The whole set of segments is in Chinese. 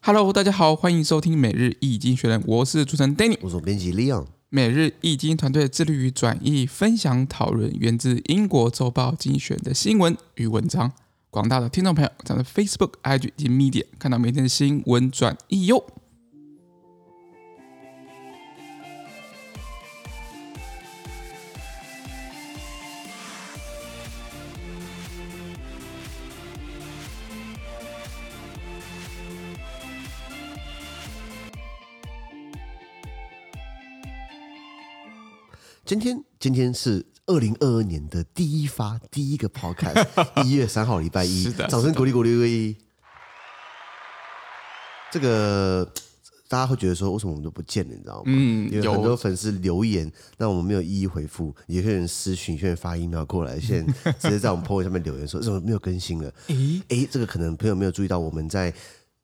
Hello，大家好，欢迎收听每日易经学人，我是主持人 Danny，我是编辑 Leon。每日易经团队致力于转译、分享、讨论源自英国周报精选的新闻与文章。广大的听众朋友，在 Facebook、IG 及 Media 看到每天的新闻转译哟。今天，今天是二零二二年的第一发第一个 podcast，一月三号礼拜一，是的，掌声鼓励鼓励鼓励。这个大家会觉得说，为什么我们都不见了？你知道吗？嗯，有很多粉丝留言，那我们没有一一回复。有些人私讯，有些人发 email 过来，现在 直接在我们 po 上面留言说，为什么没有更新了？诶诶，这个可能朋友没有注意到，我们在。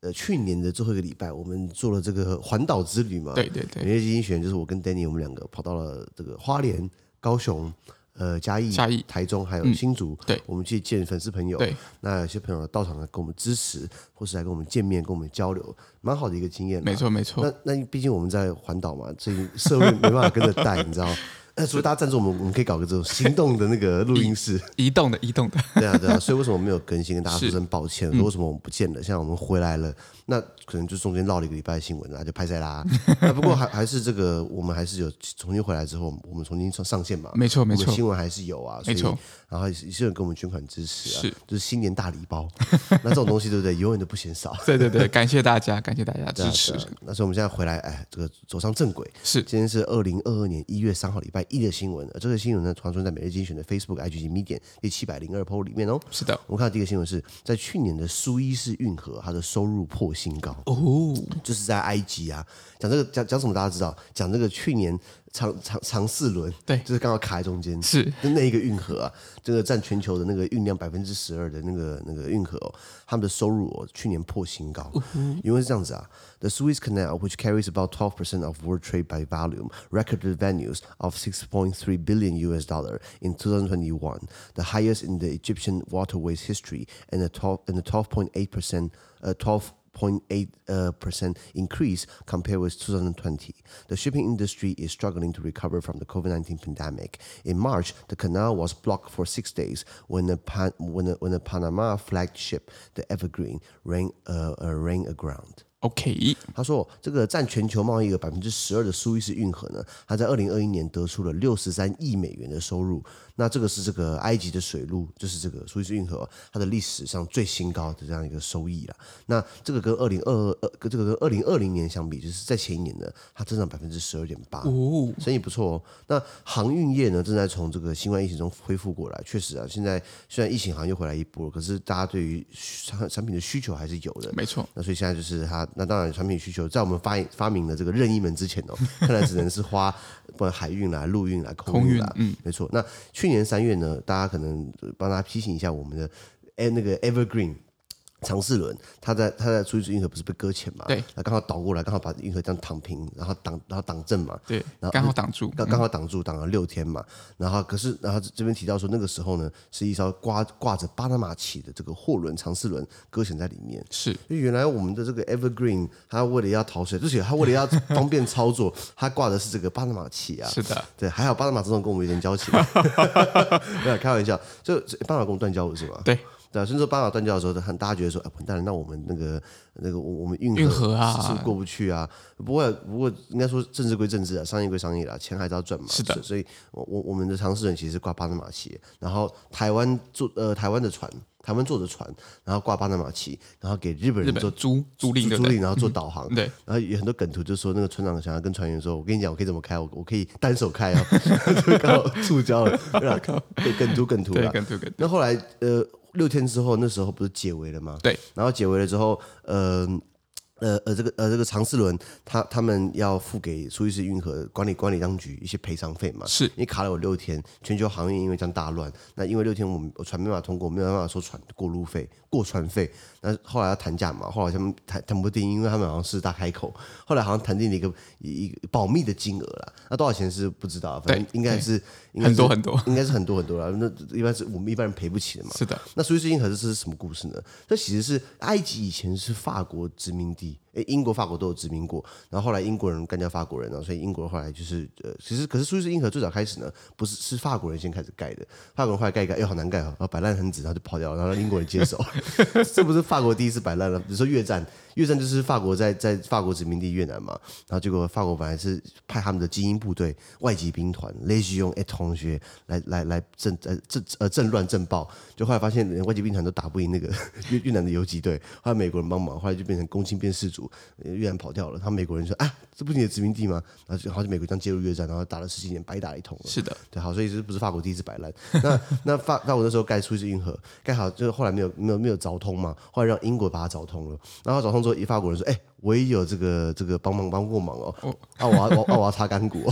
呃，去年的最后一个礼拜，我们做了这个环岛之旅嘛。对对对。每日一经就是我跟 Danny，我们两个跑到了这个花莲、高雄、呃嘉义、嘉义、台中，还有新竹。嗯、对。我们去见粉丝朋友。对。那有些朋友到场来跟我们支持，或是来跟我们见面、跟我们交流，蛮好的一个经验。没错没错。那那毕竟我们在环岛嘛，所以设备没办法跟着带，你知道。那所以大家赞助我们，我们可以搞个这种行动的那个录音室，移动的移动的。对啊对啊，所以为什么没有更新？跟大家说声抱歉。说为什么我们不见了？现在我们回来了。那可能就中间绕了一个礼拜的新闻啊，就拍在啦。那不过还还是这个，我们还是有重新回来之后，我们重新上上线嘛。没错没错，新闻还是有啊。没错。然后有些人给我们捐款支持啊，是就是新年大礼包。那这种东西对不对？永远都不嫌少。对对对，感谢大家，感谢大家支持。那所以我们现在回来，哎，这个走上正轨。是，今天是二零二二年一月三号礼拜一的新闻。这个新闻呢，传送在每日精选的 Facebook、IG 及 Medium 第七百零二 po 里面哦。是的，我们看到第一个新闻是在去年的苏伊士运河，它的收入破新高哦。就是在埃及啊，讲这个讲讲什么大家知道？讲这个去年长长长四轮，对，就是刚好卡在中间，是就那一个运河啊，这个占全球的那个运量百分之十二的那个那个运河哦，他们的收入哦，去年破新高，因为是这样子啊，The Suez Canal, which carries about twelve percent of world trade by volume, recorded revenues of six point three billion US dollar in two thousand twenty one, the highest in the Egyptian waterways history, and the twelve and the twelve point eight percent, uh, twelve. 0.8 percent increase compared with 2020. The shipping industry is struggling to recover from the COVID-19 pandemic. In March, the canal was blocked for six days when the Pan, when the, when the Panama flagged ship, the Evergreen, ran uh, uh, ran aground. OK，他说这个占全球贸易额百分之十二的苏伊士运河呢，它在二零二一年得出了六十三亿美元的收入。 那这个是这个埃及的水路，就是这个苏伊士运河它的历史上最新高的这样一个收益了。那这个跟二零二二跟这个跟二零二零年相比，就是在前一年呢，它增长百分之十二点八，哦，生意不错哦。那航运业呢，正在从这个新冠疫情中恢复过来。确实啊，现在虽然疫情好像又回来一波，可是大家对于产产品的需求还是有的。没错。那所以现在就是它。那当然，产品需求在我们发发明了这个任意门之前哦，看来只能是花不管海运啦、陆运啦、空运啦。嗯，没错。那去年三月呢，大家可能帮大家提醒一下我们的哎那个 Evergreen。长四轮，他在他在苏伊士运河不是被搁浅嘛？对，他刚好倒过来，刚好把运河这样躺平，然后挡然后挡正嘛？对，然后刚好挡住，刚刚好挡住，挡了六天嘛。然后可是然后这边提到说，那个时候呢，是一艘挂挂着巴拿马旗的这个货轮长四轮搁浅在里面。是，因为原来我们的这个 Evergreen，它为了要逃水，而且它为了要方便操作，它挂的是这个巴拿马旗啊。是的，对，还好巴拿马这种跟我们有点交情。没有开玩笑，就巴拿马跟我们断交了是吗？对。对，所以说巴拿马断交的时候，很大家觉得说，哎，完蛋了，那我们那个那个我我们运河啊是过不去啊。不过不过应该说政治归政治啊，商业归商业啦，钱还是要赚嘛。是的，所以我我我们的尝试人其实是挂巴拿马旗，然后台湾坐呃台湾的船，台湾坐的船，然后挂巴拿马旗，然后给日本人做租租赁租赁，然后做导航。对，然后有很多梗图，就是说那个船长想要跟船员说，我跟你讲，我可以怎么开，我我可以单手开啊，就刚好触礁了。对，梗图梗图对，梗图梗图。那后来呃。六天之后，那时候不是解围了吗？对，然后解围了之后，呃。呃呃，这个呃这个长四轮，他他们要付给苏伊士运河管理管理当局一些赔偿费嘛？是，因为卡了我六天，全球航运因为这样大乱，那因为六天我们我船没办法通过，没有办法收船过路费、过船费，那后来要谈价嘛，后来他们谈谈不定，因为他们好像是大开口，后来好像谈定了一个一个保密的金额啦，那多少钱是不知道，反正应该是，应该是很多很多，应该是很多很多了，那一般是我们一般人赔不起的嘛。是的，那苏伊士运河这是什么故事呢？这其实是埃及以前是法国殖民地。地。诶，英国、法国都有殖民过，然后后来英国人干掉法国人，了所以英国后来就是呃，其实可是苏伊士运河最早开始呢，不是是法国人先开始盖的，法国人后来盖一盖，又好难盖啊，然后摆烂很直，然后就跑掉了，然后英国人接手。这不是法国第一次摆烂了，比如说越战，越战就是法国在在法国殖民地越南嘛，然后结果法国本来是派他们的精英部队、外籍兵团、Légion étrangère 来来来镇呃镇呃镇乱镇暴，就后来发现连外籍兵团都打不赢那个 越越南的游击队，后来美国人帮忙，后来就变成攻心变事主。越南跑掉了，他美国人说：“啊，这不是你的殖民地吗？”然后就好像美国这样介入越战，然后打了十几年，白打一通了。是的，对，好，所以这不是法国第一次摆烂。那那法法国那时候盖苏伊士运河，盖好就是后来没有没有没有凿通嘛，后来让英国把它凿通了。然后凿通之后，一法国人说：“哎、欸，我也有这个这个帮忙帮过忙哦，哦啊，我要我啊我要擦干股。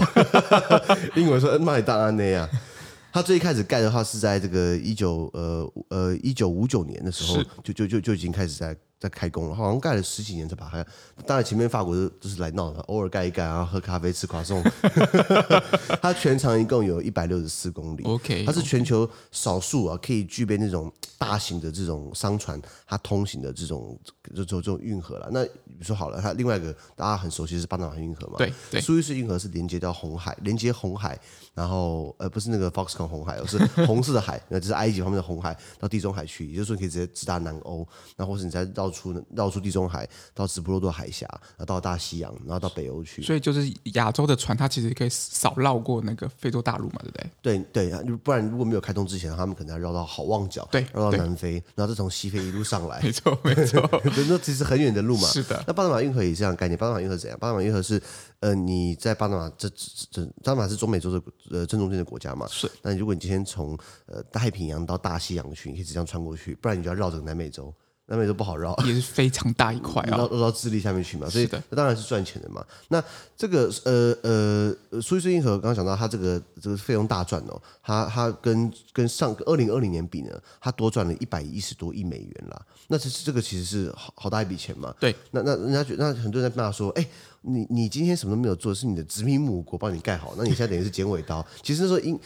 ”英国人说：“嗯，那你当然那样。”他最一开始盖的话是在这个一九呃呃一九五九年的时候，就就就就已经开始在。在开工了，好像盖了十几年才把它。当然前面法国都都是来闹的，偶尔盖一盖，然后喝咖啡吃 croissant。它全长一共有一百六十四公里。OK，它是全球少数啊可以具备那种大型的这种商船它通行的这种这种这种运河了。那比如说好了，它另外一个大家很熟悉是巴拿马运河嘛？对对。苏伊士运河是连接到红海，连接红海，然后呃不是那个 Foxconn 红海，而是 红色的海，那这是埃及方面的红海到地中海去，也就是说你可以直接直达南欧，那或是你再绕出绕出地中海到直布罗陀海峡，然后到大西洋，然后到北欧去。所以就是亚洲的船，它其实可以少绕过那个非洲大陆嘛，对不对？对对，不然如果没有开通之前，他们可能要绕到好望角，对，绕到南非，然后再从西非一路上来。没错 没错，那其实很远的路嘛。是的。那巴拿马运河也是这样的概念。巴拿马运河怎样？巴拿马运河是呃你在巴拿马这这巴拿马是中美洲的呃正中间的国家嘛？是。那如果你今天从呃太平洋到大西洋去，你可以直接穿过去，不然你就要绕着南美洲。南美洲不好绕，也是非常大一块啊，绕绕到智利下面去嘛，所以那当然是赚钱的嘛。那这个呃呃，苏伊士运河刚刚讲到，它这个这个费用大赚哦，它它跟跟上二零二零年比呢，它多赚了一百一十多亿美元啦。那其实这个其实是好好大一笔钱嘛。对，那那人家觉得，那很多人在骂说，哎，你你今天什么都没有做，是你的殖民母国帮你盖好，那你现在等于是剪尾刀。其实那时候英。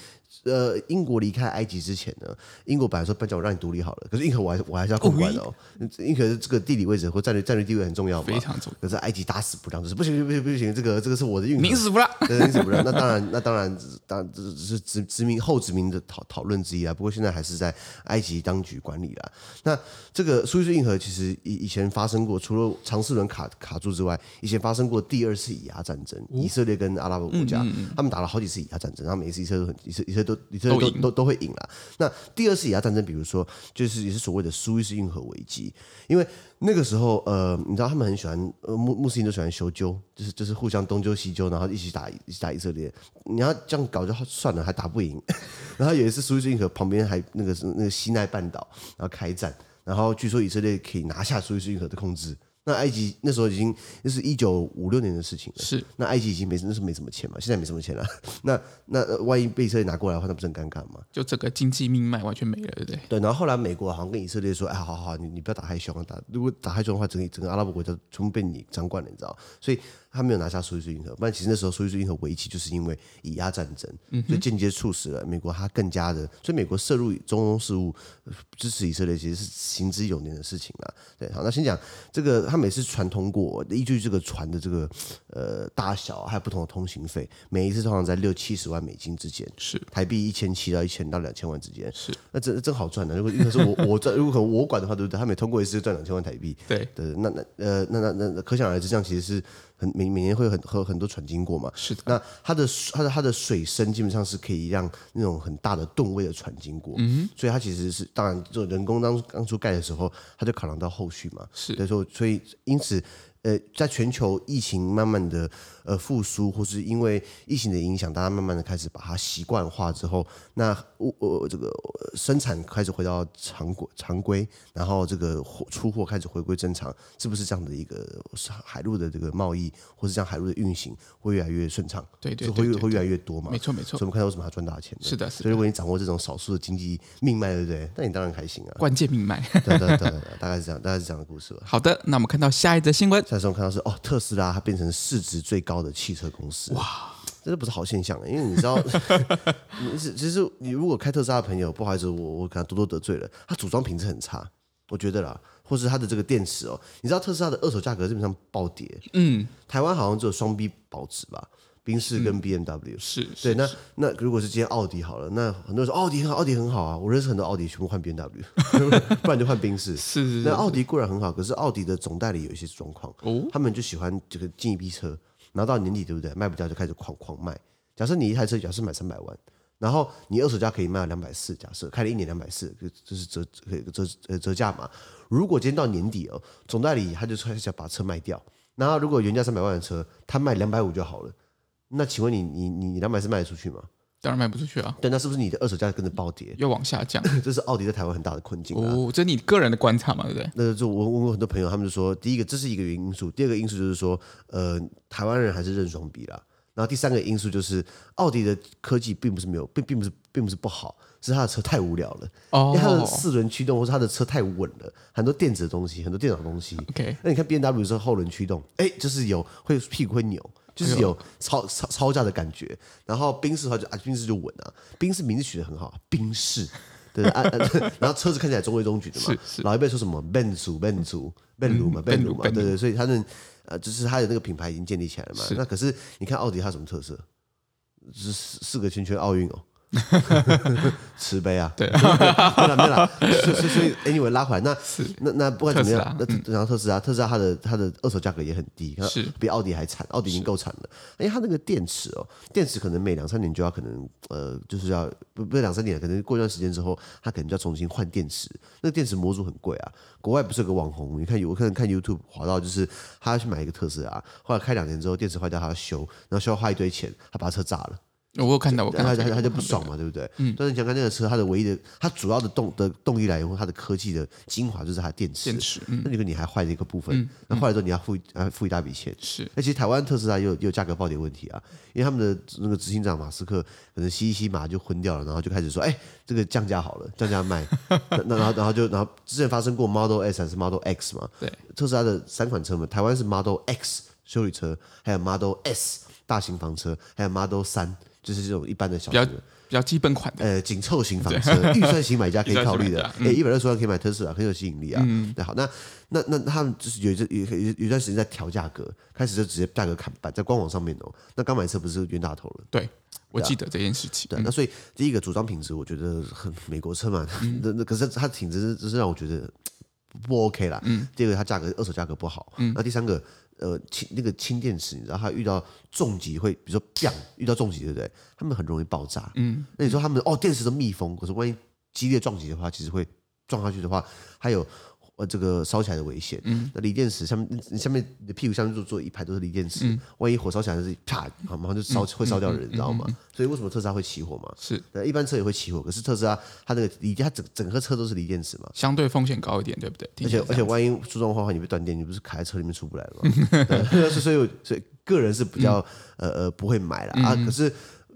呃，英国离开埃及之前呢，英国本来说搬家我让你独立好了，可是运河我还我还是要控管的哦。运河的这个地理位置或战略战略地位很重要嘛，非常重要。可是埃及打死不让，就是不行不行不行，这个这个是我的运河，宁死不让，宁死不让。那当然 那当然当是殖殖民后殖民的讨讨论之一啊。不过现在还是在埃及当局管理了。那这个苏伊士运河其实以以前发生过，除了长四轮卡卡住之外，以前发生过第二次以牙战争，以色列跟阿拉伯国家、他们打了好几次以牙战争，然后每一次以色列都很以色以色列都以色列都都。都都会赢了。那第二次以牙战争，比如说，就是也是所谓的苏伊士运河危机，因为那个时候，呃，你知道他们很喜欢，呃，穆穆斯林都喜欢修纠，就是就是互相东纠西纠，然后一起打一起打以色列。你要这样搞就算了，还打不赢。然后有一次苏伊士运河旁边还那个是那个西奈半岛，然后开战，然后据说以色列可以拿下苏伊士运河的控制。那埃及那时候已经那是一九五六年的事情了，是。那埃及已经没那是没什么钱嘛，现在没什么钱了。那那万一被以色列拿过来的话，那不是很尴尬吗？就整个经济命脉完全没了，对不对？对。然后后来美国好像跟以色列说：“哎，好好好，你你不要打太凶，打如果打太凶的话，整个整个阿拉伯国家全部被你掌管了，你知道？所以。”他没有拿下苏伊士运河，不然其实那时候苏伊士运河危机就是因为以牙战争，所以间接促使了美国他更加的，所以美国涉入中东事务，支持以色列其实是行之有年的事情了。对，好，那先讲这个，他每次船通过，依据这个船的这个呃大小，还有不同的通行费，每一次通常在六七十万美金之间，是台币一千七到一千到两千万之间，是那真真好赚的。如果因为是我 我赚，如果可能我管的话，对不对？他每通过一次就赚两千万台币，对对，那那呃那那那可想而知，这样其实是。很每每年会有很和很多船经过嘛，是的。那它的它的它的水深基本上是可以让那种很大的吨位的船经过，嗯，所以它其实是当然，就人工当当初盖的时候，它就考量到后续嘛，是。所以说，所以因此。呃，在全球疫情慢慢的呃复苏，或是因为疫情的影响，大家慢慢的开始把它习惯化之后，那我呃这个生产开始回到常规常规，然后这个出货开始回归正常，是不是这样的一个海陆的这个贸易，或是这样海陆的运行会越来越顺畅？对对，对，会会越来越多嘛？没错没错。所以我们看到为什么他赚大钱？是的，是的。所以如果你掌握这种少数的经济命脉，对不对？那你当然开心啊。关键命脉。对对对，对，大概是这样，大概是这样的故事吧。好的，那我们看到下一则新闻。那时候看到是哦，特斯拉它变成市值最高的汽车公司，哇，这不是好现象，因为你知道，你是其实你如果开特斯拉的朋友，不好意思，我我可能多多得罪了，它组装品质很差，我觉得啦，或是它的这个电池哦，你知道特斯拉的二手价格基本上暴跌。嗯，台湾好像只有双 B 保值吧，宾士跟 BMW、嗯、是，对。那那如果是今天奥迪好了，那很多人说奥迪很好，奥迪很好啊。我认识很多奥迪，全部换 BMW，不然就换宾士。是，是是。那奥迪固然很好，可是奥迪的总代理有一些状况，哦，他们就喜欢这个进一批车，拿到年底对不对？卖不掉就开始狂狂卖。假设你一台车假设买三百万。然后你二手价可以卖两百四，假设开了一年两百四，这是折折呃折价嘛？如果今天到年底哦，总代理他就开始把车卖掉，然后如果原价三百万的车，他卖两百五就好了。那请问你你你两百是卖得出去吗？当然卖不出去啊。对，那是不是你的二手价跟着暴跌，又往下降？这是奥迪在台湾很大的困境啊。哦，这是你个人的观察嘛，对不对？那就我问过很多朋友，他们就说，第一个这是一个原因素，第二个因素就是说，呃，台湾人还是认双比啦。然后第三个因素就是，奥迪的科技并不是没有，并并不是并不是不好，是它的车太无聊了。哦，因为它的四轮驱动或是它的车太稳了，很多电子的东西，很多电脑的东西。OK，那你看 BMW 是后轮驱动，哎，就是有会屁股会扭，就是有超超超价的感觉。然后宾士的话就啊，宾士就稳啊，宾士名字取得很好，宾士，对啊，然后车子看起来中规中矩的嘛。是是。老一辈说什么 Benz，Benz，Benz 嘛，Benz 嘛，对对，所以他们。呃，就是他的那个品牌已经建立起来了嘛。那可是你看奥迪它什么特色？是四个圈圈奥运哦。慈悲啊，对，没了没了，所以所以 anyway 拉回来，那那那不管怎么样，那然后特斯拉，特斯拉它的它的二手价格也很低，是。比奥迪还惨，奥迪已经够惨了。因为，它那个电池哦，电池可能每两三年就要可能呃，就是要不不是两三年，可能过一段时间之后，它可能就要重新换电池。那个电池模组很贵啊，国外不是有个网红，你看有可能看 YouTube 滑到，就是他要去买一个特斯拉，后来开两年之后电池坏掉，他要修，然后修要花一堆钱，他把车炸了。我有看到，我看到他他他就不爽嘛，对不对？嗯。但是你想看那个车，它的唯一的，它主要的动的动力来源，它的科技的精华就是它的电池。电池。那你说你还坏了一个部分，那坏了之后你要付啊付一大笔钱。是。而且台湾特斯拉又有价格暴跌问题啊，因为他们的那个执行长马斯克可能吸一吸马就昏掉了，然后就开始说，哎，这个降价好了，降价卖。那然后然后就然后之前发生过 Model S 还是 Model X 嘛？对。特斯拉的三款车嘛，台湾是 Model X 修理车，还有 Model S 大型房车，还有 Model 三。就是这种一般的小车，比较比较基本款的，呃，紧凑型房车，预算型买家可以 考虑的。哎，一百二十万可以买特斯拉，很有吸引力啊。嗯，那好，那那那他们就是有一有有有段时间在调价格，开始就直接价格砍半，在官网上面哦。那刚买车不是冤大头了？对，我记得这件事情。对，那所以第一个组装品质，我觉得很美国车嘛，那那可是它品质只是让我觉得不 OK 啦。嗯。第二个，它价格二手价格不好。嗯。那第三个。呃，氢那个氢电池，你知道它遇到重击会，比如说砰，遇到重击，对不对？他们很容易爆炸。嗯，那你说他们哦，电池都密封，可是万一激烈撞击的话，其实会撞下去的话，还有。呃，这个烧起来的危险。嗯，那锂电池下面，你下面你的屁股下面就坐一排都是锂电池，嗯、万一火烧起来是啪，马上就烧会烧掉人，你知道吗？所以为什么特斯拉会起火嘛？是，一般车也会起火，可是特斯拉它那个锂，它整整个车都是锂电池嘛，相对风险高一点，对不对？而且而且万一出状况的话，你被断电，你不是卡在车里面出不来了吗？所以所以个人是比较、嗯、呃呃不会买了啊，可是。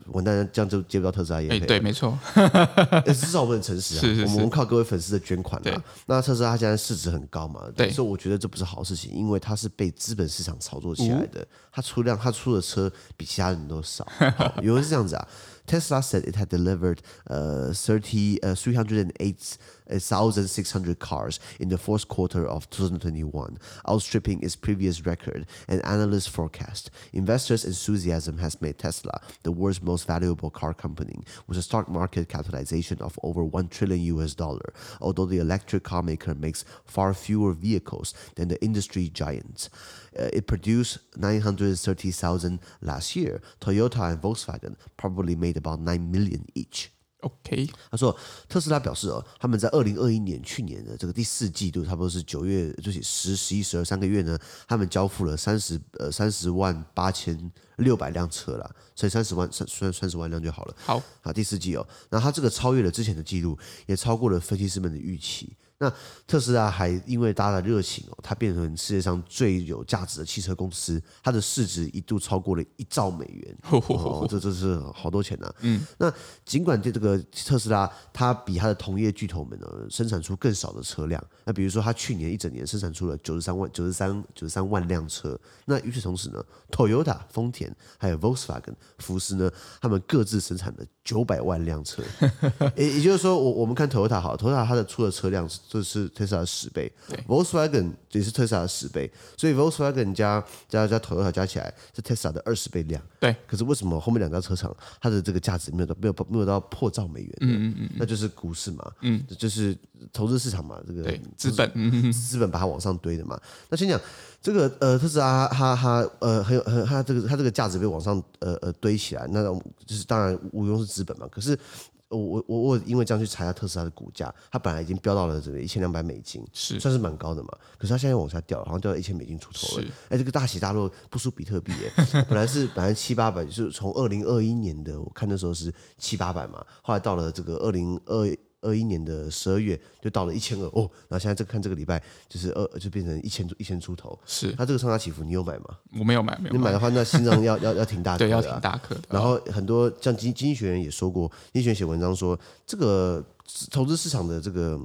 完蛋，这样就接不到特斯拉业配。对，没错。至少我们很诚实啊，是是是我们靠各位粉丝的捐款啊。那特斯拉它现在市值很高嘛？对。所以我觉得这不是好事情，因为它是被资本市场炒作起来的。它出量，它出的车比其他人都少。有人是这样子啊。Tesla said it had delivered uh, 30, uh, 308,600 cars in the fourth quarter of 2021, outstripping its previous record and analyst forecast. Investors' enthusiasm has made Tesla the world's most valuable car company, with a stock market capitalization of over 1 trillion US dollar, although the electric car maker makes far fewer vehicles than the industry giants. Uh, it produced 930,000 last year. Toyota and Volkswagen probably made about 9 million each. OK，他说特斯拉表示哦，他们在二零二一年去年的这个第四季度，差不多是九月，就是十、十一、十二三个月呢，他们交付了三十呃三十万八千六百辆车了，所以三十万三算三十万辆就好了。好，啊第四季哦，那他这个超越了之前的记录，也超过了分析师们的预期。那特斯拉还因为大家的热情哦，它变成世界上最有价值的汽车公司，它的市值一度超过了一兆美元，哦，这这是好多钱呐、啊。嗯，那尽管这这个特斯拉它比它的同业巨头们呢生产出更少的车辆，那比如说它去年一整年生产出了九十三万九十三九十三万辆车，那与此同时呢，Toyota 丰田还有 Volkswagen 福斯呢，他们各自生产了九百万辆车，也也就是说，我我们看 Toyota 好，Toyota 它的出的车辆是。这是特斯拉的十倍，Volkswagen 也是特斯拉的十倍，所以 Volkswagen 加加加 Toyota 加起来是特斯拉的二十倍量。对，可是为什么后面两家车厂它的这个价值没有到没有没有到破兆美元？嗯嗯嗯，那就是股市嘛，嗯，就是投资市场嘛，这个资本资本把它往上堆的嘛。那先讲这个呃特斯拉它它呃很有很它这个它这个价值被往上呃呃堆起来，那就是当然无庸是资本嘛，可是。我我我我因为这样去查一下特斯拉的股价，它本来已经飙到了这个一千两百美金，是算是蛮高的嘛。可是它现在往下掉，好像掉到一千美金出头了。哎，这个大起大落不输比特币耶。本来是本来七八百，就是从二零二一年的我看那时候是七八百嘛，后来到了这个二零二。二一年的十二月就到了一千二哦，然后现在这看这个礼拜就是二就变成一千一千出头，是它这个上下起伏，你有买吗？我没有买，没有买。你买的话，那心脏要要要挺大 的，对，要挺大颗的。然后很多像经经济学人也说过，经济学人写文章说，这个投资市场的这个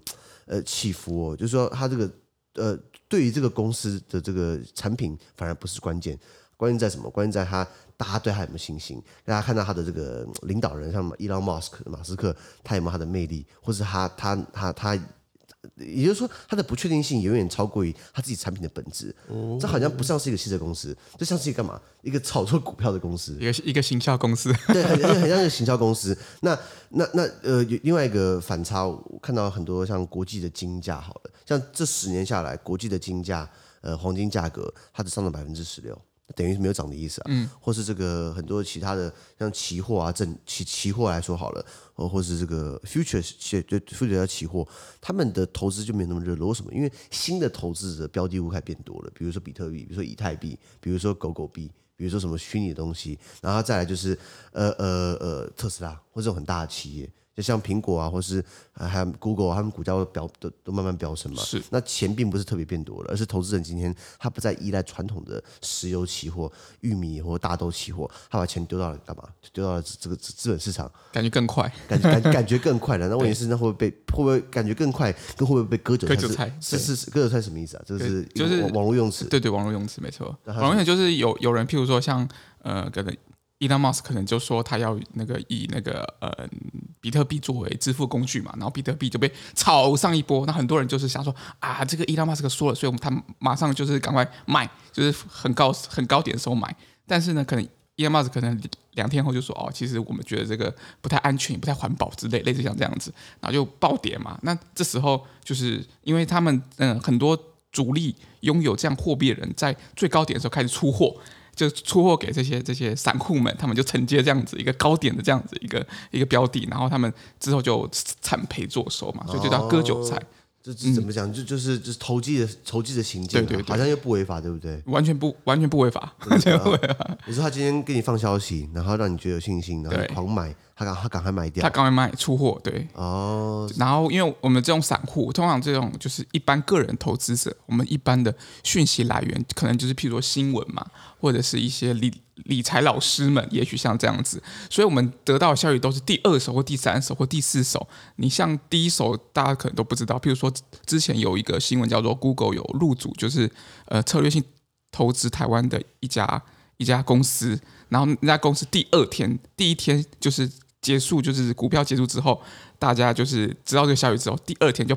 呃起伏哦，就是说它这个呃对于这个公司的这个产品反而不是关键，关键在什么？关键在他。大家对他有没有信心？大家看到他的这个领导人，像伊隆马斯克、马斯克，他有没有他的魅力，或是他他他他，也就是说，他的不确定性远远超过于他自己产品的本质。哦，这好像不像是一个汽车公司，这像是一个干嘛？一个炒作股票的公司，一个一个行销公司。对，很很像一个行销公司。那那那呃，另外一个反差，我看到很多像国际的金价，好了，像这十年下来，国际的金价，呃，黄金价格，它只上涨百分之十六。等于是没有涨的意思啊，嗯，或是这个很多其他的像期货啊，证期期货来说好了，或或是这个 future 就 future 的期货，他们的投资就没有那么热络。为什么？因为新的投资者标的物开始变多了，比如说比特币，比如说以太币，比如说狗狗币，比如说什么虚拟的东西，然后再来就是呃呃呃特斯拉或者这种很大的企业。就像苹果啊，或是还有 Google，他们股价都飙都都慢慢飙升嘛。是。那钱并不是特别变多了，而是投资人今天他不再依赖传统的石油期货、玉米或大豆期货，他把钱丢到了干嘛？丢到了这个资本市场，感觉更快，感感感觉更快了。那问题是，那会不会被会不会感觉更快？跟会不会被割韭菜？割韭菜是是是割韭菜什么意思啊？这是就是网络用词。对对，网络用词没错。网络用词就是有有人，譬如说像呃，可能。Elon Musk 可能就说他要那个以那个呃比特币作为支付工具嘛，然后比特币就被炒上一波，那很多人就是想说啊，这个伊拉马斯可说了，所以我们他马上就是赶快卖，就是很高很高点的时候买。但是呢，可能伊拉马斯可能两天后就说哦，其实我们觉得这个不太安全，也不太环保之类，类似像这样子，然后就暴跌嘛。那这时候就是因为他们嗯、很多主力拥有这样货币的人在最高点的时候开始出货。就出货给这些这些散户们，他们就承接这样子一个高点的这样子一个一个标的，然后他们之后就惨赔作收嘛，所以就叫割韭菜。这怎么讲？就就是就是投机的投机的行径，对对，好像又不违法，对不对？完全不完全不违法，完全不违法。你说他今天给你放消息，然后让你觉得有信心，然后狂买。他赶他赶快卖掉，他赶快卖出货，对哦。然后，因为我们这种散户，通常这种就是一般个人投资者，我们一般的讯息来源可能就是譬如说新闻嘛，或者是一些理理财老师们，也许像这样子，所以我们得到的消息都是第二手或第三手或第四手。你像第一手，大家可能都不知道，譬如说之前有一个新闻叫做 Google 有入主，就是呃策略性投资台湾的一家一家公司，然后那家公司第二天第一天就是。结束就是股票结束之后，大家就是知道这个消息之后，第二天就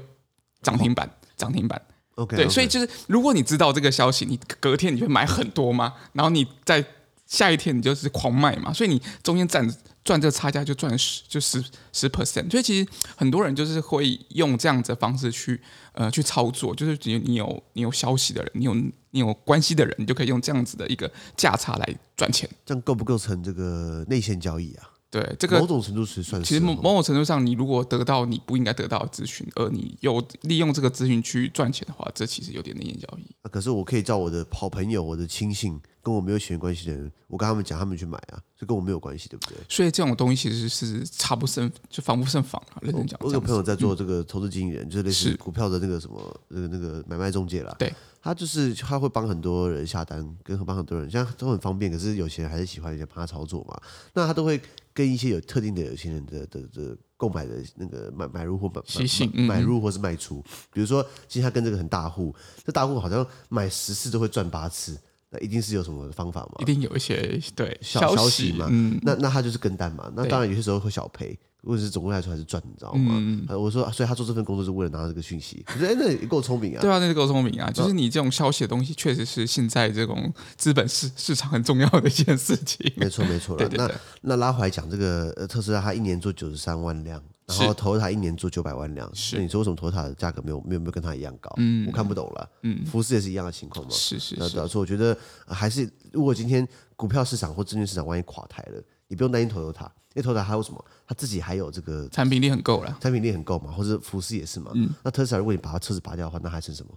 涨停板，涨停板。OK，对，所以就是如果你知道这个消息，你隔天你会买很多嘛，然后你在下一天你就是狂卖嘛，所以你中间赚赚这个差价就赚十就十十 percent。所以其实很多人就是会用这样子的方式去呃去操作，就是只有你有你有消息的人，你有你有关系的人，你就可以用这样子的一个价差来赚钱。这样构不构成这个内线交易啊？对这个某种程度是算是，其实某某种程度上，你如果得到你不应该得到的资讯，而你又利用这个资讯去赚钱的话，这其实有点内线交易。啊，可是我可以叫我的好朋友、我的亲信，跟我没有血缘关系的人，我跟他们讲，他们去买啊，这跟我没有关系，对不对？所以这种东西其实是差不胜，就防不胜防啊。认真讲，我有朋友在做这个投资经纪人，嗯、就是类似股票的那个什么那个那个买卖中介啦。对。他就是他会帮很多人下单，跟帮很多人，这样都很方便。可是有钱人还是喜欢人家帮他操作嘛。那他都会跟一些有特定的有钱人的的的购买的那个买买入或买买买入或是卖出。比如说，今天他跟这个很大户，这大户好像买十次都会赚八次，那一定是有什么方法嘛？一定有一些对小消息嘛。嗯、那那他就是跟单嘛。那当然有些时候会小赔，或者是总归来说还是赚，你知道吗？嗯、我说，所以他做这份工作是为了拿到这个讯息。我觉得哎，那也够聪明啊。对啊，那够聪明啊。就是你这种消息的东西，确实是现在这种资本市市场很重要的一件事情。没错，没错。那那拉回来讲，这个特斯拉它一年做九十三万辆，然后 Toyota 一年做九百万辆。是。那你说为什么 Toyota 的价格没有没有没有跟它一样高？嗯，我看不懂了。嗯。福斯也是一样的情况嘛。是是是。那所以我觉得还是，如果今天股票市场或证券市场万一垮台了。你不用担心 Toyota，因为 Toyota 还有什么？他自己还有这个产品力很够了，产品力很够嘛，或者福斯也是嘛。嗯，那特斯拉如果你把它车子拔掉的话，那还剩什么？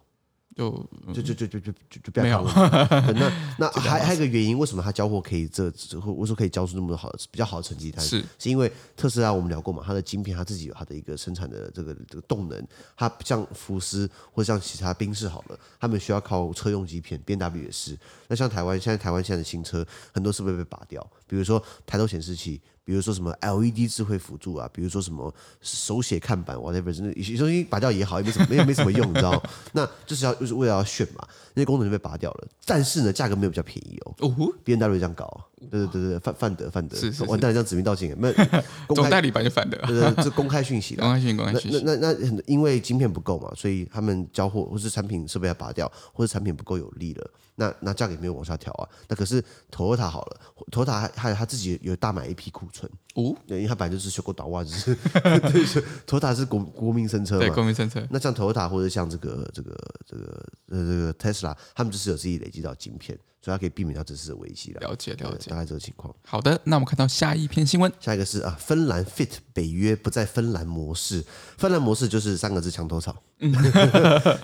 就就就就就就就不要看了。那那 还还有一个原因，为什么他交货可以这或或说可以交出那么多好的比较好的成绩单？是是因为特斯拉我们聊过嘛，它的晶片它自己有它的一个生产的这个这个动能，它像福斯或者像其他宾士好了，他们需要靠车用晶片，BMW 也是。那像台湾现在台湾现在的新车很多是不是被拔掉？比如说抬头显示器。比如说什么 LED 智慧辅助啊，比如说什么手写看板，whatever，真的有些东西拔掉也好，也没什么，没有没什么用，你知道？那就是要就是为了要炫嘛，那些功能就被拔掉了。但是呢，价格没有比较便宜哦。哦呼，BMW 这样搞，对对对对，范范德范德，是是，是，完蛋了，这样指名道姓，没有 总代理版就范德，对对，这公开讯息，公开讯公开讯息。那那那因为晶片不够嘛，所以他们交货或是产品设备要拔掉，或者产品不够有力了。那那价格也没有往下调啊。那可是 Toyota 好了，Toyota 还还有他自己有大买一批库存哦，因为他本来就是修过倒袜子，对，Toyota 是国国民生车嘛，对，国民生车。那像 Toyota 或者像这个这个这个呃这个 Tesla，他们就是有自己累积到晶片，所以它可以避免掉这次的危机了。了解了解，大概这个情况。好的，那我们看到下一篇新闻，下一个是啊，芬兰 fit 北约不在芬兰模式，芬兰模式就是三个字墙头草。嗯，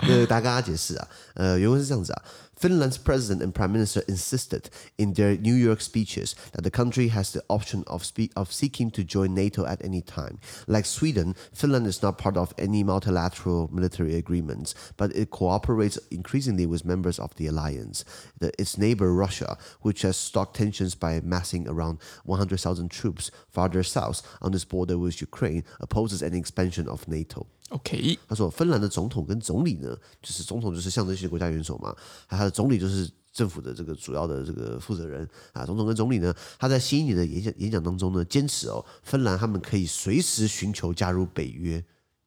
呃，大家跟大家解释啊，呃，原文是这样子啊。Finland's president and prime minister insisted in their New York speeches that the country has the option of, spe- of seeking to join NATO at any time. Like Sweden, Finland is not part of any multilateral military agreements, but it cooperates increasingly with members of the alliance. The, its neighbor Russia, which has stoked tensions by massing around 100,000 troops farther south on its border with Ukraine, opposes any expansion of NATO. OK，他说芬兰的总统跟总理呢，就是总统就是象征性国家元首嘛，还有他的总理就是 政府的这个主要的这个负责人啊。总统跟总理呢，他在新一年的演讲演讲当中呢，坚持哦，芬兰他们可以随时寻求加入北约。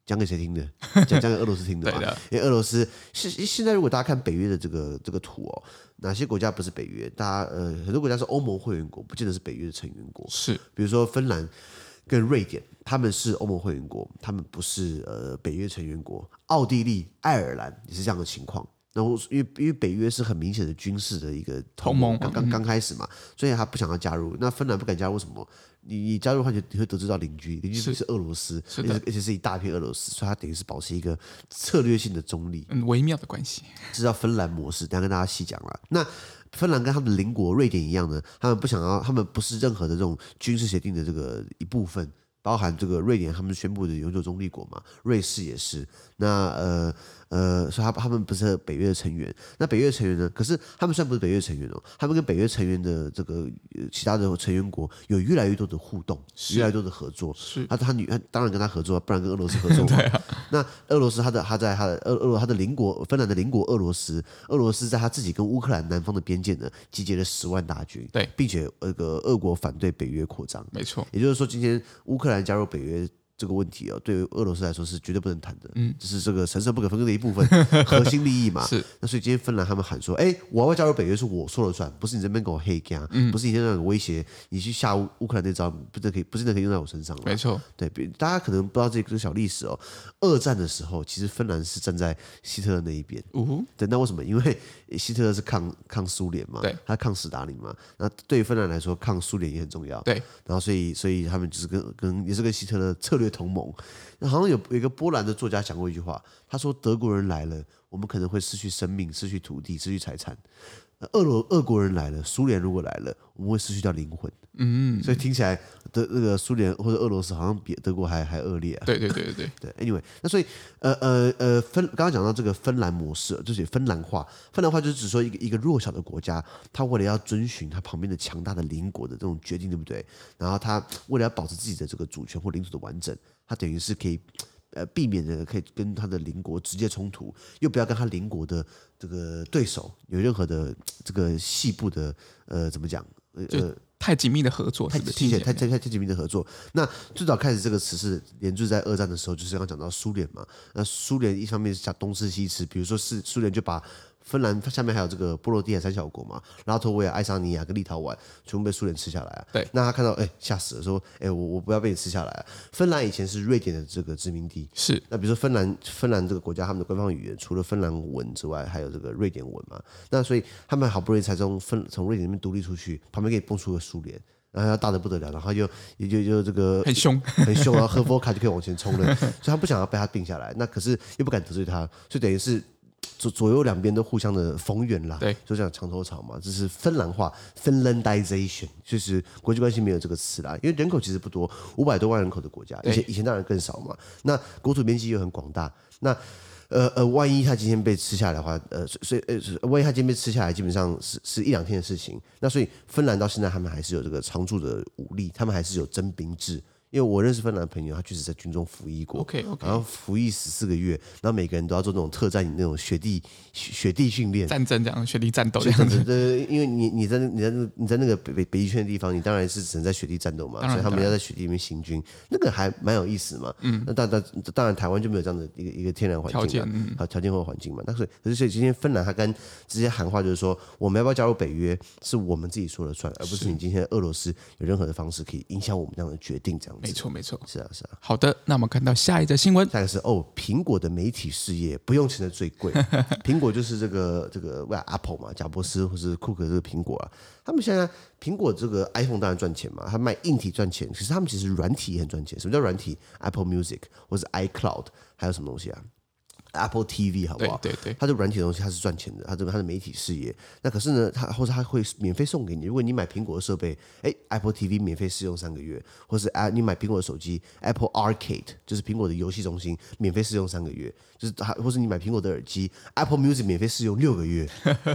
讲给谁听的？讲讲给俄罗斯听的嘛。的因为俄罗斯是现在如果大家看北约的这个这个图哦，哪些国家不是北约？大家呃很多国家是欧盟会员国，不见得是北约的成员国。是，比如说芬兰。跟瑞典，他们是欧盟会员国，他们不是呃北约成员国。奥地利、爱尔兰也是这样的情况。然后因为因为北约是很明显的军事的一个同盟，刚刚刚开始嘛，所以他不想要加入。那芬兰不敢加入，为什么？你你加入的话，就你会得知到邻居，邻居是俄罗斯，而且而且是一大片俄罗斯，所以他等于是保持一个策略性的中立，嗯，微妙的关系。知道芬兰模式，等下跟大家细讲了。那芬兰跟他们的邻国瑞典一样呢，他们不想要，他们不是任何的这种军事协定的这个一部分。包含这个瑞典，他们宣布的永久中立国嘛，瑞士也是。那呃。呃，所以他他们不是北约的成员，那北约成员呢？可是他们虽然不是北约成员哦，他们跟北约成员的这个其他的成员国有越来越多的互动，是越来越多的合作。是，他他女当然跟他合作，不然跟俄罗斯合 作嘛。啊。那俄罗斯他的他在他的俄俄罗他的邻国芬兰的邻国俄罗斯，俄罗斯在他自己跟乌克兰南方的边界呢，集结了十万大军。对，并且那个俄国反对北约扩张。没错。也就是说，今天乌克兰加入北约。这个问题哦，对于俄罗斯来说是绝对不能谈的，嗯，这是这个神圣不可分割的一部分，核心利益嘛。是。那所以今天芬兰他们喊说，哎，我要加入北约是我说了算，不是你这边给我黑干，嗯，不是你这样威胁，你去下乌乌克兰那招，不是可以，不是那可以用在我身上。没错。对，大家可能不知道这个小历史哦。二战的时候，其实芬兰是站在希特勒那一边。嗯哼。对，那为什么？因为希特勒是抗抗苏联嘛，对，他抗斯大林嘛。那对于芬兰来说，抗苏联也很重要。对。然后，所以，所以他们就是跟跟也是跟希特勒策略。同盟，好像有有一个波兰的作家讲过一句话，他说：“德国人来了，我们可能会失去生命、失去土地、失去财产。俄罗俄国人来了，苏联如果来了，我们会失去掉灵魂。”嗯，所以听起来的那个苏联或者俄罗斯好像比德国还还恶劣啊。对对对对对 对。Anyway，那所以呃呃呃，芬刚刚讲到这个芬兰模式，就是芬兰话。芬兰话就是指说一个一个弱小的国家，他为了要遵循他旁边的强大的邻国的这种决定，对不对？然后他为了要保持自己的这个主权或领土的完整，他等于是可以呃避免的可以跟他的邻国直接冲突，又不要跟他邻国的这个对手有任何的这个细部的呃怎么讲呃。太紧密的合作，太亲切，太太太紧密的合作。那最早开始这个词是连缀在二战的时候，就是刚刚讲到苏联嘛。那苏联一方面是讲东吃西吃，比如说是苏联就把。芬兰下面还有这个波罗的海三小国嘛，拉脱维亚、爱沙尼亚跟立陶宛全部被苏联吃下来啊。对，那他看到哎吓死了，说哎我我不要被你吃下来啊。芬兰以前是瑞典的这个殖民地，是。那比如说芬兰，芬兰这个国家他们的官方语言除了芬兰文之外，还有这个瑞典文嘛。那所以他们好不容易才从芬从瑞典那边独立出去，旁边给你蹦出个苏联，然后要大的不得了，然后就也就就这个很凶 很凶，然后喝伏特卡就可以往前冲了，所以他不想要被他定下来，那可是又不敢得罪他，所以等于是。左左右两边都互相的逢源啦，对，就这样墙头草嘛，这是芬兰话 （Finlandization），就是国际关系没有这个词啦，因为人口其实不多，五百多万人口的国家，而且以前当然更少嘛。那国土面积又很广大，那呃呃，万一他今天被吃下来的话，呃，所以呃，万一他今天被吃下来，基本上是是一两天的事情。那所以芬兰到现在他们还是有这个常驻的武力，他们还是有征兵制。因为我认识芬兰的朋友，他确实在军中服役过，OK OK，然后服役十四个月，然后每个人都要做那种特战营那种雪地雪地训练，战争这样，雪地战斗这样子。对，因为你你在你在你在那个北北北极圈的地方，你当然是只能在雪地战斗嘛，所以他们要在雪地里面行军，那个还蛮有意思嘛。嗯，那当当当然台湾就没有这样的一个一个天然环境条件，好条件或环境嘛。但是可是所以今天芬兰他跟直接喊话就是说，我们要不要加入北约，是我们自己说了算，而不是你今天俄罗斯有任何的方式可以影响我们这样的决定这样子。没错没错，是。啊，是啊。好的，那我们看到下一则新闻，下一个是哦，苹果的媒体事业不用钱的最贵。苹果就是这个这个为 Apple 嘛，贾伯斯或是库克这个苹果啊，他们现在苹果这个 iPhone 当然赚钱嘛，他卖硬体赚钱，其实他们其实软体也很赚钱。什么叫软体？Apple Music 或是 iCloud，还有什么东西啊？Apple TV 好不好？对对对，它这软体的东西它是赚钱的，它这个它的媒体事业。那可是呢，它或者它会免费送给你，如果你买苹果的设备，哎，Apple TV 免费试用三个月，或是啊，你买苹果的手机，Apple Arcade 就是苹果的游戏中心，免费试用三个月，就是它，或是你买苹果的耳机，Apple Music 免费试用六个月，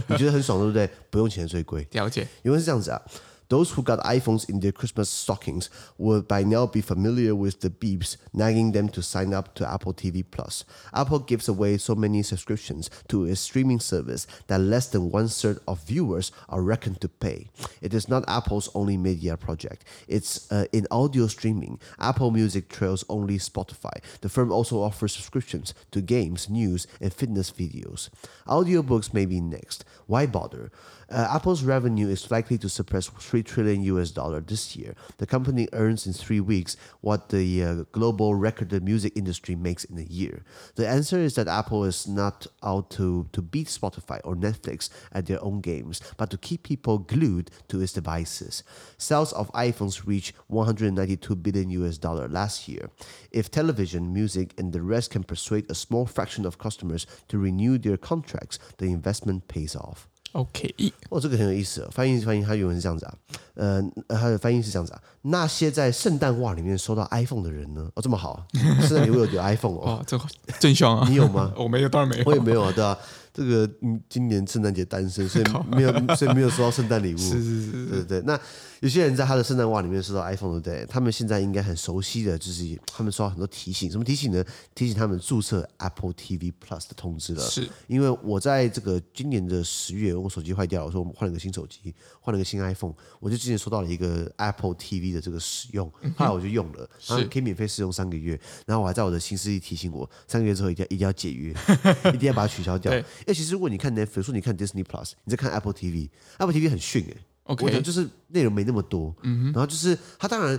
你觉得很爽对不对？不用钱最贵，了解，因为是这样子啊。Those who got iPhones in their Christmas stockings will by now be familiar with the beeps nagging them to sign up to Apple TV Plus. Apple gives away so many subscriptions to its streaming service that less than one third of viewers are reckoned to pay. It is not Apple's only media project. It's uh, in audio streaming. Apple Music trails only Spotify. The firm also offers subscriptions to games, news, and fitness videos. Audiobooks may be next. Why bother? Uh, Apple's revenue is likely to surpass 3 trillion US dollar this year. The company earns in three weeks what the uh, global recorded music industry makes in a year. The answer is that Apple is not out to, to beat Spotify or Netflix at their own games, but to keep people glued to its devices. Sales of iPhones reached 192 billion US dollar last year. If television, music, and the rest can persuade a small fraction of customers to renew their contracts, the investment pays off. OK，哦，这个很有意思哦。翻译翻译，它原文是这样子啊，呃，它的翻译是这样子啊。那些在圣诞袜里面收到 iPhone 的人呢？哦，这么好，圣诞礼物有有 iPhone 哦，这真香啊！你有吗？我没有，当然没有，我也没有啊，对啊。这个嗯，今年圣诞节单身，所以没有，所以没有收到圣诞礼物。是是是，对对对。那有些人在他的圣诞袜里面收到 iPhone，对不对？他们现在应该很熟悉的，就是他们收到很多提醒。什么提醒呢？提醒他们注册 Apple TV Plus 的通知了。是，因为我在这个今年的十月，我手机坏掉了，我说我们换了个新手机，换了个新 iPhone，我就之前收到了一个 Apple TV 的这个使用，后来我就用了，然后可以免费试用三个月。然后我还在我的行事历提醒我，三个月之后一定要一定要解约，一定要把它取消掉。哎，其实如果你看那。比如说，你看 Disney Plus，你在看 Apple TV，Apple TV 很逊哎，OK，我觉得就是内容没那么多，嗯哼，然后就是它当然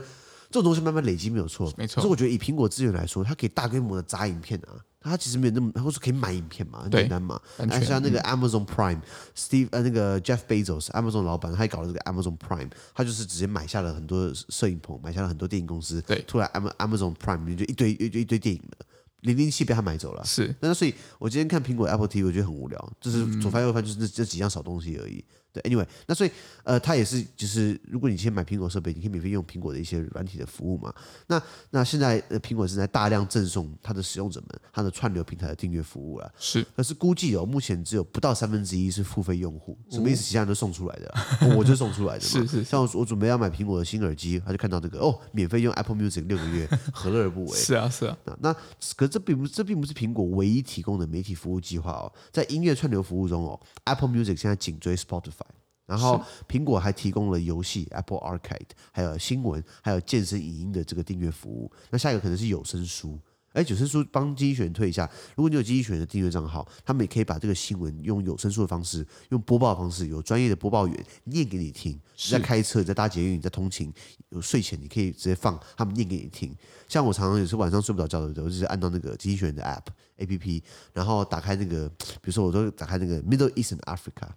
这种东西慢慢累积没有错，没错。可是我觉得以苹果资源来说，它可以大规模的砸影片啊，它其实没有那么，或者可以买影片嘛，很简单嘛。对，像那个 Amazon Prime，Steve 呃那个 Jeff Bezos，Amazon 老板，他也搞了这个 Amazon Prime，他就是直接买下了很多摄影棚，买下了很多电影公司，对，突然 Amazon Prime 就一堆一堆一堆电影的。零零七被他买走了，是。那所以，我今天看苹果 Apple TV，我觉得很无聊，就是左翻右翻，就是这这几样小东西而已。Anyway，那所以呃，它也是就是，如果你先买苹果设备，你可以免费用苹果的一些软体的服务嘛。那那现在呃，苹果正在大量赠送它的使用者们它的串流平台的订阅服务了。是，可是估计哦，目前只有不到三分之一是付费用户。什么意思？其他人都送出来的，哦、我就送出来的嘛。是，是是。像我，我准备要买苹果的新耳机，他就看到这个哦，免费用 Apple Music 六个月，何乐而不为？是啊，是啊。那那可这并不这并不是苹果唯一提供的媒体服务计划哦，在音乐串流服务中哦，Apple Music 现在紧追 Spotify。然后苹果还提供了游戏 Apple Arcade，还有新闻，还有健身影音的这个订阅服务。那下一个可能是有声书。哎，有声书帮经济学人推一下。如果你有经济学人的订阅账号，他们也可以把这个新闻用有声书的方式，用播报的方式，有专业的播报员念给你听。你在开车，在搭捷运，你在通勤，有睡前你可以直接放他们念给你听。像我常常有时候晚上睡不着觉的时候，我就是按照那个经济学人的 App A P P，然后打开那个，比如说我都打开那个 Middle East and Africa。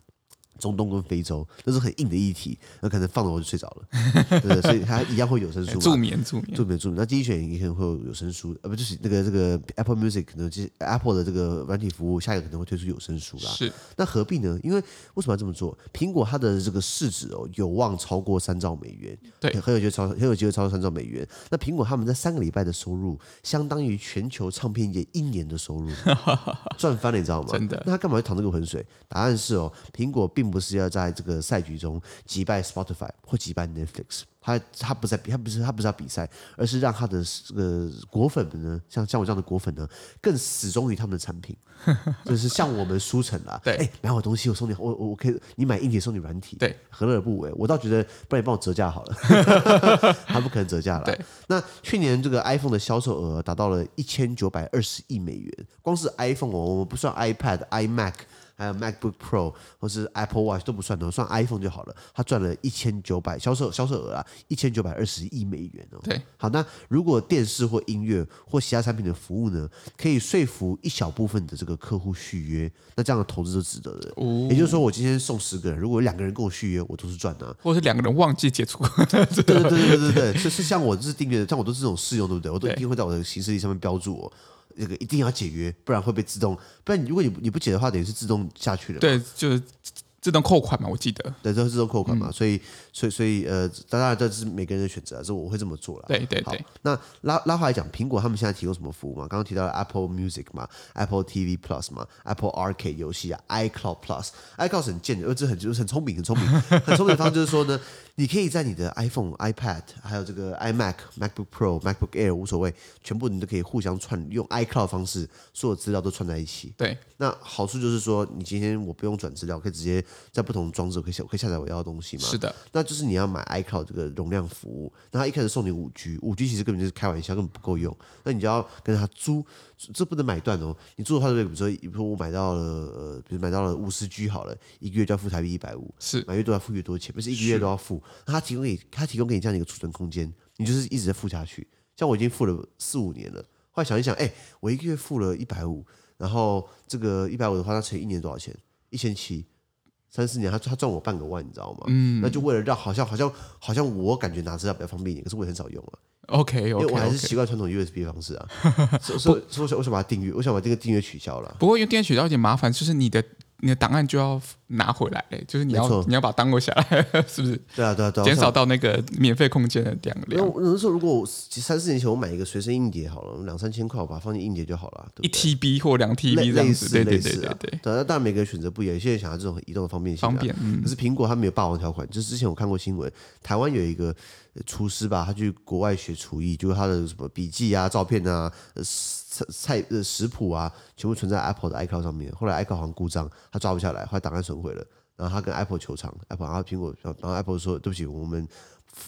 中东跟非洲，那是很硬的议题，那可能放着我就睡着了，对，对，所以它一样会有声书，助眠助眠助眠助眠。那经济学人也可能会有有声书，呃，不就是那个这个 Apple Music 可能就是 Apple 的这个软体服务，下一个可能会推出有声书啦。是，那何必呢？因为为什么要这么做？苹果它的这个市值哦，有望超过三兆美元，对，很有机会超，很有机会超过三兆美元。那苹果他们在三个礼拜的收入，相当于全球唱片业一年的收入，赚翻了，你知道吗？真的。那他干嘛要淌这个浑水？答案是哦，苹果并不是要在这个。赛局中击败 Spotify 或击败 Netflix，他他不在比，他不是他不是要比赛，而是让他的这个果粉们呢，像像我这样的果粉呢，更死忠于他们的产品，就是像我们书城啦，对，哎，买我东西我送你，我我可以，你买硬体送你软体，对，何乐而不为？我倒觉得，不然你帮我折价好了，他不可能折价了。对，那去年这个 iPhone 的销售额达到了一千九百二十亿美元，光是 iPhone 哦，我们不算 iPad、iMac。还有 MacBook Pro 或是 Apple Watch 都不算的，算 iPhone 就好了。它赚了一千九百销售销售额啊，一千九百二十亿美元哦。对，好，那如果电视或音乐或其他产品的服务呢，可以说服一小部分的这个客户续约，那这样的投资是值得的。哦，也就是说，我今天送十个人，如果有两个人跟我续约，我都是赚的。或者是两个人忘记解除。对对对对对对就，是是像我这是订阅的，像我都是这种试用，对不对？我都一定会在我的行事历上面标注我。这个一定要解约，不然会被自动。不然你如果你你不解的话，等于是自动下去了。对，就是。自动扣款嘛，我记得。对，都是自动扣款嘛，嗯、所以，所以，所以，呃，当然这是每个人的选择，这是我会这么做了。对对对。那拉拉回来讲，苹果他们现在提供什么服务嘛？刚刚提到了 Apple Music 嘛，Apple TV Plus 嘛，Apple Arcade 游戏啊，iCloud Plus，iCloud 很贱，呃，这很就是很聪明，很聪明，很聪明的方式就是说呢，你可以在你的 iPhone、iPad 还有这个 iMac、MacBook Pro、MacBook Air 无所谓，全部你都可以互相串，用 iCloud 方式，所有资料都串在一起。对。那好处就是说，你今天我不用转资料，可以直接在不同装置可以下可以下载我要的东西嘛？是的，那就是你要买 iCloud 这个容量服务，那他一开始送你五 G，五 G 其实根本就是开玩笑，根本不够用。那你就要跟他租，这不能买断哦。你租的话，对不对？比如说，比如说我买到了，呃，比如买到了五十 G 好了，一个月就要付台币一百五，是买越多要付越多钱，不是一个月都要付。那他提供给他提供给你这样的一个储存空间，你就是一直在付下去。像我已经付了四五年了，后来想一想，哎，我一个月付了一百五。然后这个一百五的话，他乘一年多少钱？一千七，三四年，他他赚我半个万，你知道吗？嗯，那就为了让好像好像好像我感觉拿资料比较方便一点，可是我很少用啊。OK，, okay 因为我还是习惯传统 USB 方式啊。所以所以我想我想把它订阅，我想把这个订阅取消了。不过因为订阅取消有点麻烦，就是你的。你的档案就要拿回来，就是你要你要把它 download 下来，是不是？对啊，对啊，对啊，减少到那个免费空间的量。那那时候如果我三四年前我买一个随身硬碟好了，两三千块我把它放进硬碟就好了，一 TB 或两 TB 这样子，对对对对对。当然每个人选择不一样，有些人想要这种移动的方便性，方便。嗯。可是苹果它没有霸王条款，就是之前我看过新闻，台湾有一个厨师吧，他去国外学厨艺，就是他的什么笔记啊、照片啊。菜菜呃食谱啊，全部存在 Apple 的 iCloud 上面。后来 iCloud 好像故障，他抓不下来，后来档案损毁了。然后他跟 Apple 求偿，Apple 然后苹果，然后 Apple 说：“对不起，我们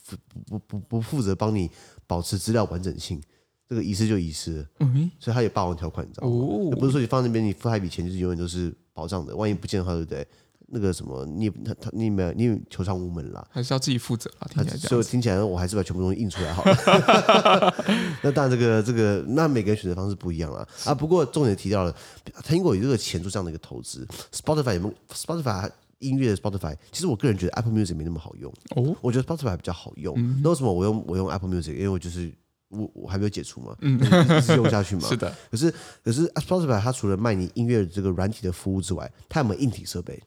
不不不不负责帮你保持资料完整性，这个遗失就遗失了。”嗯，所以他有霸王条款，你知道吗？哦，不是说你放那边，你付他一笔钱就是永远都是保障的，万一不见的话，对不对？那个什么，你他他你没有，你求偿无门了，还是要自己负责啊？听起来所以听起来，我还是把全部东西印出来好了。那当然，这个这个，那每个人选择方式不一样了啊。不过重点提到了，他因为有这个钱做这样的一个投资，Spotify 有没有 Spotify 音乐的 Spotify？其实我个人觉得 Apple Music 没那么好用哦。我觉得 Spotify 比较好用。嗯、那为什么我用我用 Apple Music？因为我就是我我还没有解除嘛，嗯，一直用下去嘛。是的。可是可是 Spotify 它除了卖你音乐这个软体的服务之外，它有没有硬体设备？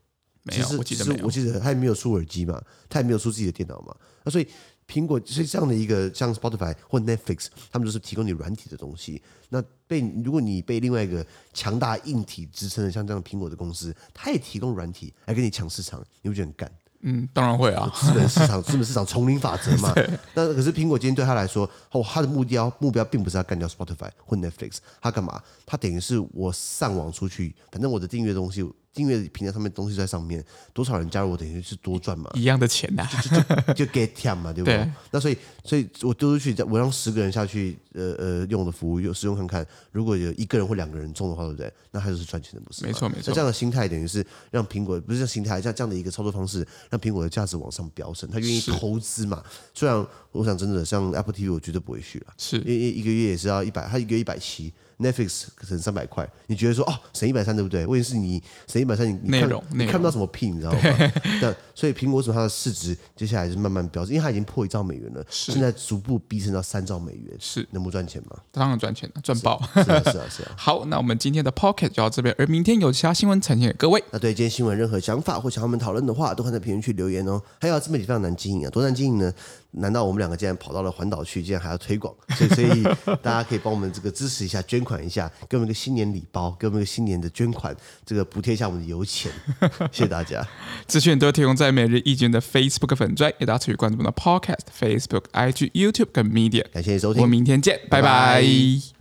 没有，其实我记得他也没有出耳机嘛，他也没有出自己的电脑嘛。那所以苹果是这样的一个像 Spotify 或 Netflix，他们都是提供你软体的东西。那被如果你被另外一个强大硬体支撑的像这样苹果的公司，他也提供软体来跟你抢市场，你会觉得很干？嗯，当然会啊，资本市场，资本市场丛林法则嘛。那可是苹果今天对他来说，哦，他的目标目标并不是要干掉 Spotify 或 Netflix，他干嘛？他等于是我上网出去，反正我的订阅东西。订阅平台上面东西在上面，多少人加入我，等于是多赚嘛，一样的钱呐、啊，就就就 get time 嘛，对不对？对那所以，所以我丢出去，我让十个人下去，呃呃，用我的服务，有使用看看，如果有一个人或两个人中的话，对不对？那还是赚钱的，不是？没错没错。那这样的心态等于是让苹果不是像心态，像这样的一个操作方式，让苹果的价值往上飙升，他愿意投资嘛？虽然我想真的像 Apple TV，我绝对不会续了，是，因为一个月也是要一百，他一个月一百七。Netflix 可能三百块，你觉得说哦省一百三对不对？问题是你省一百三，你你看你看不到什么屁，你知道吗？但所以苹果什么它的市值接下来是慢慢飙升，因为它已经破一兆美元了，现在逐步逼升到三兆美元，是能不赚钱吗？当然赚钱了，赚爆！是啊是啊是啊。好，那我们今天的 Podcast 就到这边，而明天有其他新闻呈现给各位。那对今天新闻任何想法或想要我们讨论的话，都可以在评论区留言哦。还有自媒体非常难经营啊，多难经营呢？难道我们两个竟然跑到了环岛去，竟然还要推广？所以，所以大家可以帮我们这个支持一下，捐款一下，给我们一个新年礼包，给我们一个新年的捐款，这个补贴一下我们的油钱。谢谢大家。资讯都提供在每日一军的 Facebook 粉专，也大家持续关注我们的 Podcast、Facebook、IG、YouTube 跟 Media。感谢收听，我们明天见，拜拜。拜拜。